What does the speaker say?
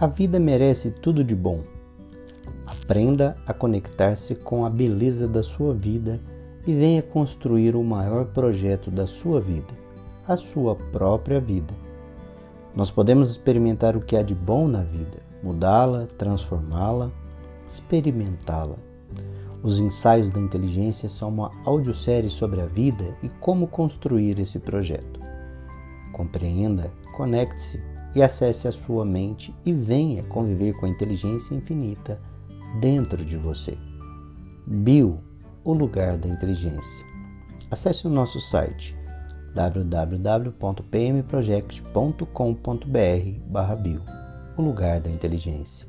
A vida merece tudo de bom. Aprenda a conectar-se com a beleza da sua vida e venha construir o maior projeto da sua vida, a sua própria vida. Nós podemos experimentar o que há de bom na vida, mudá-la, transformá-la, experimentá-la. Os ensaios da inteligência são uma audiosérie sobre a vida e como construir esse projeto. Compreenda, conecte-se e acesse a sua mente e venha conviver com a inteligência infinita dentro de você. Bio, o lugar da inteligência. Acesse o nosso site www.pmproject.com.br/bio, o lugar da inteligência.